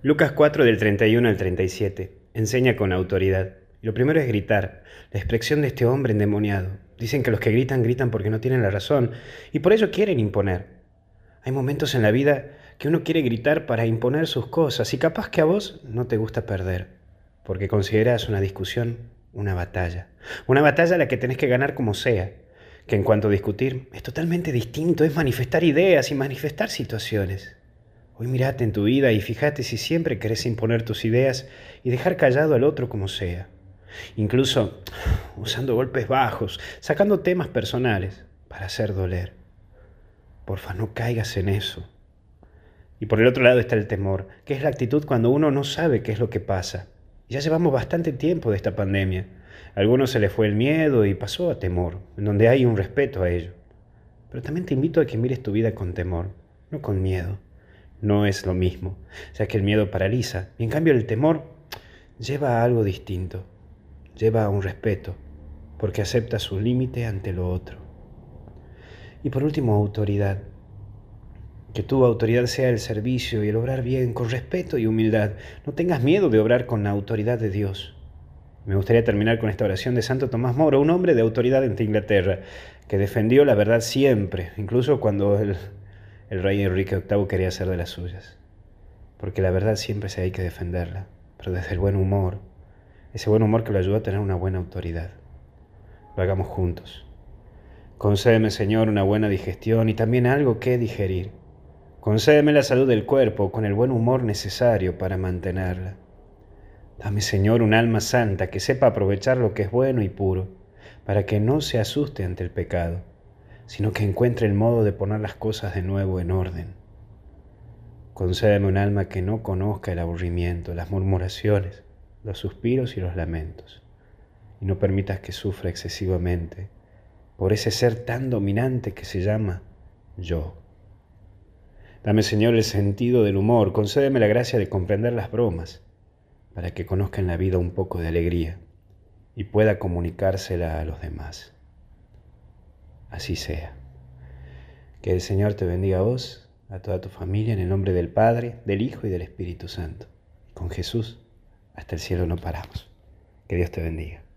Lucas 4 del 31 al 37. Enseña con autoridad. Lo primero es gritar, la expresión de este hombre endemoniado. Dicen que los que gritan gritan porque no tienen la razón y por ello quieren imponer. Hay momentos en la vida que uno quiere gritar para imponer sus cosas y capaz que a vos no te gusta perder, porque consideras una discusión una batalla. Una batalla a la que tenés que ganar como sea, que en cuanto a discutir es totalmente distinto, es manifestar ideas y manifestar situaciones. Hoy mirate en tu vida y fíjate si siempre querés imponer tus ideas y dejar callado al otro como sea. Incluso usando golpes bajos, sacando temas personales para hacer doler. Porfa, no caigas en eso. Y por el otro lado está el temor, que es la actitud cuando uno no sabe qué es lo que pasa. Ya llevamos bastante tiempo de esta pandemia. A algunos se les fue el miedo y pasó a temor, en donde hay un respeto a ello. Pero también te invito a que mires tu vida con temor, no con miedo no es lo mismo, ya que el miedo paraliza y en cambio el temor lleva a algo distinto, lleva a un respeto, porque acepta su límite ante lo otro. Y por último, autoridad. Que tu autoridad sea el servicio y el obrar bien, con respeto y humildad. No tengas miedo de obrar con la autoridad de Dios. Me gustaría terminar con esta oración de Santo Tomás Moro, un hombre de autoridad en Inglaterra, que defendió la verdad siempre, incluso cuando el, el rey Enrique VIII quería hacer de las suyas, porque la verdad siempre se hay que defenderla, pero desde el buen humor, ese buen humor que lo ayudó a tener una buena autoridad. Lo hagamos juntos. Concédeme, Señor, una buena digestión y también algo que digerir. Concédeme la salud del cuerpo con el buen humor necesario para mantenerla. Dame, Señor, un alma santa que sepa aprovechar lo que es bueno y puro, para que no se asuste ante el pecado sino que encuentre el modo de poner las cosas de nuevo en orden. Concédeme un alma que no conozca el aburrimiento, las murmuraciones, los suspiros y los lamentos, y no permitas que sufra excesivamente por ese ser tan dominante que se llama yo. Dame, Señor, el sentido del humor, concédeme la gracia de comprender las bromas, para que conozca en la vida un poco de alegría y pueda comunicársela a los demás así sea. Que el Señor te bendiga a vos, a toda tu familia, en el nombre del Padre, del Hijo y del Espíritu Santo. Con Jesús, hasta el cielo no paramos. Que Dios te bendiga.